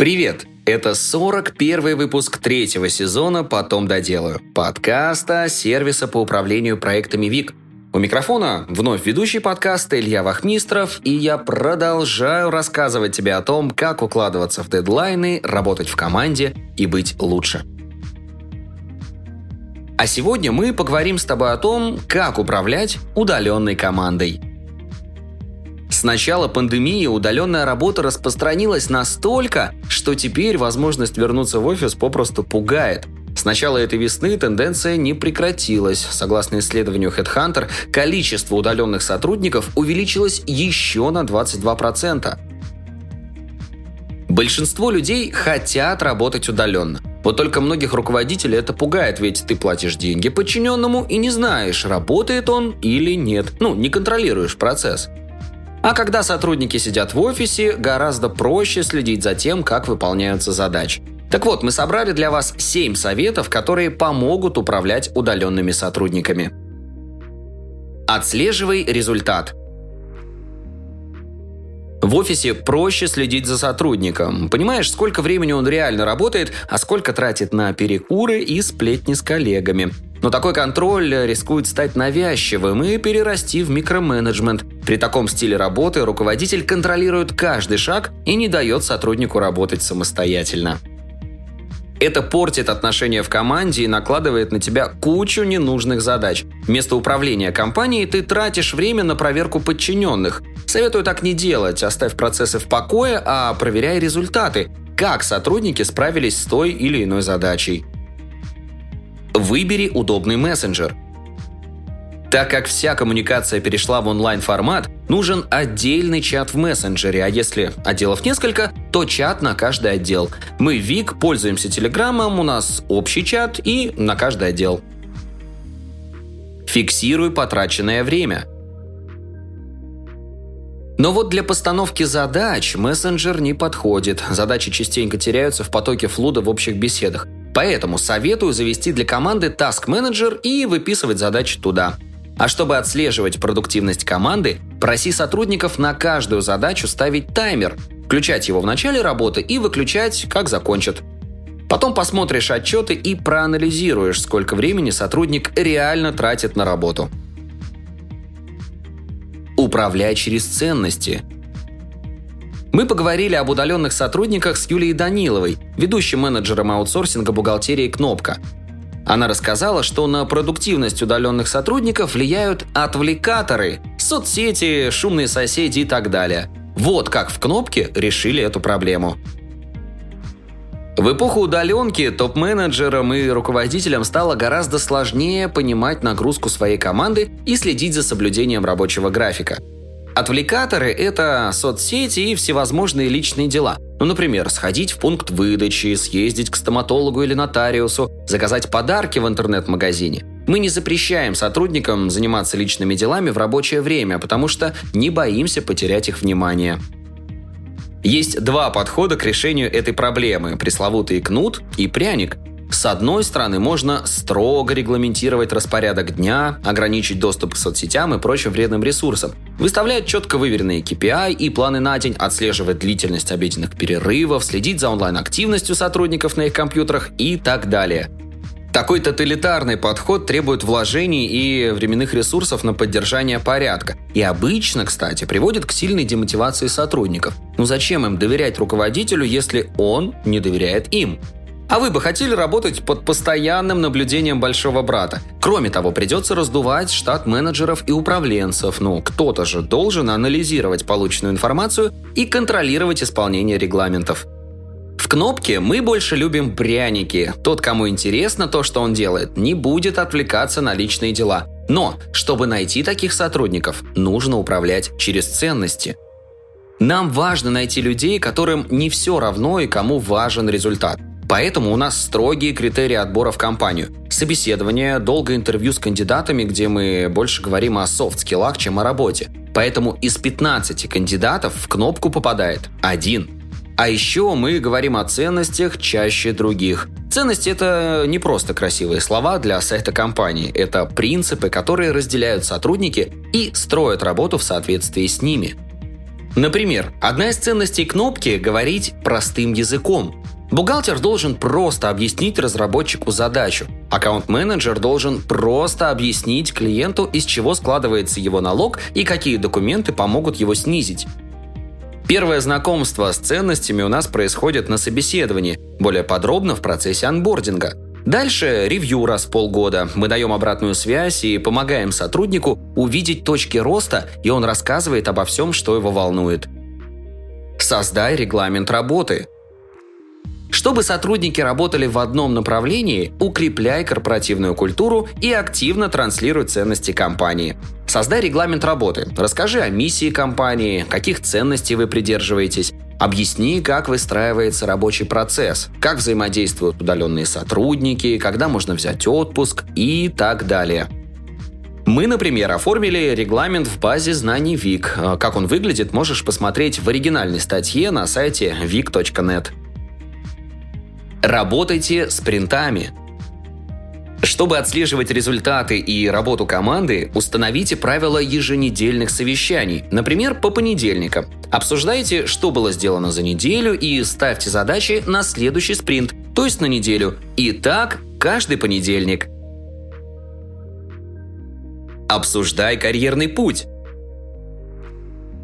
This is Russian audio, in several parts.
Привет! Это 41 выпуск третьего сезона «Потом доделаю» подкаста сервиса по управлению проектами ВИК. У микрофона вновь ведущий подкаста Илья Вахмистров, и я продолжаю рассказывать тебе о том, как укладываться в дедлайны, работать в команде и быть лучше. А сегодня мы поговорим с тобой о том, как управлять удаленной командой – с начала пандемии удаленная работа распространилась настолько, что теперь возможность вернуться в офис попросту пугает. С начала этой весны тенденция не прекратилась. Согласно исследованию Headhunter, количество удаленных сотрудников увеличилось еще на 22%. Большинство людей хотят работать удаленно. Вот только многих руководителей это пугает, ведь ты платишь деньги подчиненному и не знаешь, работает он или нет. Ну, не контролируешь процесс. А когда сотрудники сидят в офисе, гораздо проще следить за тем, как выполняются задачи. Так вот, мы собрали для вас 7 советов, которые помогут управлять удаленными сотрудниками. Отслеживай результат. В офисе проще следить за сотрудником. Понимаешь, сколько времени он реально работает, а сколько тратит на перекуры и сплетни с коллегами. Но такой контроль рискует стать навязчивым и перерасти в микроменеджмент. При таком стиле работы руководитель контролирует каждый шаг и не дает сотруднику работать самостоятельно. Это портит отношения в команде и накладывает на тебя кучу ненужных задач. Вместо управления компанией ты тратишь время на проверку подчиненных. Советую так не делать, оставь процессы в покое, а проверяй результаты. Как сотрудники справились с той или иной задачей. Выбери удобный мессенджер. Так как вся коммуникация перешла в онлайн-формат, нужен отдельный чат в мессенджере, а если отделов несколько, то чат на каждый отдел. Мы ВИК пользуемся Телеграмом, у нас общий чат и на каждый отдел. Фиксируй потраченное время. Но вот для постановки задач мессенджер не подходит. Задачи частенько теряются в потоке флуда в общих беседах. Поэтому советую завести для команды Task Manager и выписывать задачи туда. А чтобы отслеживать продуктивность команды, проси сотрудников на каждую задачу ставить таймер, включать его в начале работы и выключать, как закончат. Потом посмотришь отчеты и проанализируешь, сколько времени сотрудник реально тратит на работу. Управляй через ценности – мы поговорили об удаленных сотрудниках с Юлией Даниловой, ведущим менеджером аутсорсинга бухгалтерии «Кнопка». Она рассказала, что на продуктивность удаленных сотрудников влияют отвлекаторы, соцсети, шумные соседи и так далее. Вот как в «Кнопке» решили эту проблему. В эпоху удаленки топ-менеджерам и руководителям стало гораздо сложнее понимать нагрузку своей команды и следить за соблюдением рабочего графика – Отвлекаторы – это соцсети и всевозможные личные дела. Ну, например, сходить в пункт выдачи, съездить к стоматологу или нотариусу, заказать подарки в интернет-магазине. Мы не запрещаем сотрудникам заниматься личными делами в рабочее время, потому что не боимся потерять их внимание. Есть два подхода к решению этой проблемы – пресловутый кнут и пряник – с одной стороны, можно строго регламентировать распорядок дня, ограничить доступ к соцсетям и прочим вредным ресурсам, выставлять четко выверенные KPI и планы на день, отслеживать длительность обеденных перерывов, следить за онлайн-активностью сотрудников на их компьютерах и так далее. Такой тоталитарный подход требует вложений и временных ресурсов на поддержание порядка. И обычно, кстати, приводит к сильной демотивации сотрудников. Ну зачем им доверять руководителю, если он не доверяет им? А вы бы хотели работать под постоянным наблюдением большого брата? Кроме того, придется раздувать штат менеджеров и управленцев. Ну, кто-то же должен анализировать полученную информацию и контролировать исполнение регламентов. В кнопке мы больше любим пряники. Тот, кому интересно то, что он делает, не будет отвлекаться на личные дела. Но, чтобы найти таких сотрудников, нужно управлять через ценности. Нам важно найти людей, которым не все равно и кому важен результат. Поэтому у нас строгие критерии отбора в компанию. Собеседование, долгое интервью с кандидатами, где мы больше говорим о софт-скиллах, чем о работе. Поэтому из 15 кандидатов в кнопку попадает один. А еще мы говорим о ценностях чаще других. Ценности – это не просто красивые слова для сайта компании. Это принципы, которые разделяют сотрудники и строят работу в соответствии с ними – Например, одна из ценностей кнопки – говорить простым языком. Бухгалтер должен просто объяснить разработчику задачу. Аккаунт-менеджер должен просто объяснить клиенту, из чего складывается его налог и какие документы помогут его снизить. Первое знакомство с ценностями у нас происходит на собеседовании, более подробно в процессе анбординга – Дальше ревью раз в полгода. Мы даем обратную связь и помогаем сотруднику увидеть точки роста, и он рассказывает обо всем, что его волнует. Создай регламент работы. Чтобы сотрудники работали в одном направлении, укрепляй корпоративную культуру и активно транслируй ценности компании. Создай регламент работы. Расскажи о миссии компании, каких ценностей вы придерживаетесь, Объясни, как выстраивается рабочий процесс, как взаимодействуют удаленные сотрудники, когда можно взять отпуск и так далее. Мы, например, оформили регламент в базе знаний ВИК. Как он выглядит, можешь посмотреть в оригинальной статье на сайте vic.net. Работайте с принтами. Чтобы отслеживать результаты и работу команды, установите правила еженедельных совещаний, например, по понедельникам. Обсуждайте, что было сделано за неделю и ставьте задачи на следующий спринт, то есть на неделю. И так каждый понедельник. Обсуждай карьерный путь.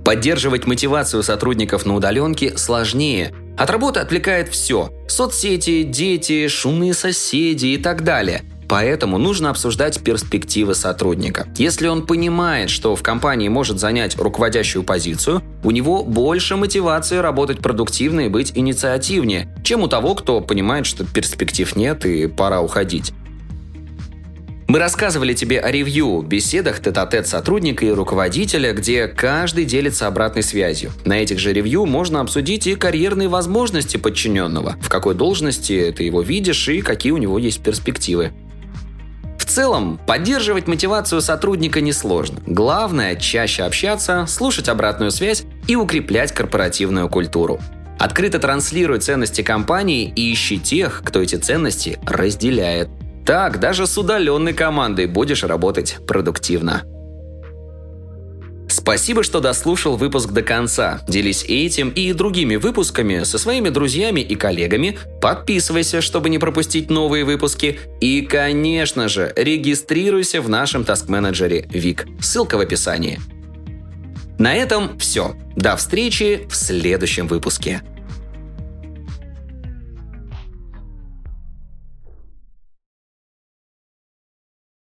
Поддерживать мотивацию сотрудников на удаленке сложнее. От работы отвлекает все – соцсети, дети, шумные соседи и так далее – Поэтому нужно обсуждать перспективы сотрудника. Если он понимает, что в компании может занять руководящую позицию, у него больше мотивации работать продуктивно и быть инициативнее, чем у того, кто понимает, что перспектив нет и пора уходить. Мы рассказывали тебе о ревью, беседах тет-а-тет сотрудника и руководителя, где каждый делится обратной связью. На этих же ревью можно обсудить и карьерные возможности подчиненного, в какой должности ты его видишь и какие у него есть перспективы целом, поддерживать мотивацию сотрудника несложно. Главное – чаще общаться, слушать обратную связь и укреплять корпоративную культуру. Открыто транслируй ценности компании и ищи тех, кто эти ценности разделяет. Так, даже с удаленной командой будешь работать продуктивно. Спасибо, что дослушал выпуск до конца. Делись этим и другими выпусками со своими друзьями и коллегами. Подписывайся, чтобы не пропустить новые выпуски. И, конечно же, регистрируйся в нашем таск-менеджере ВИК. Ссылка в описании. На этом все. До встречи в следующем выпуске.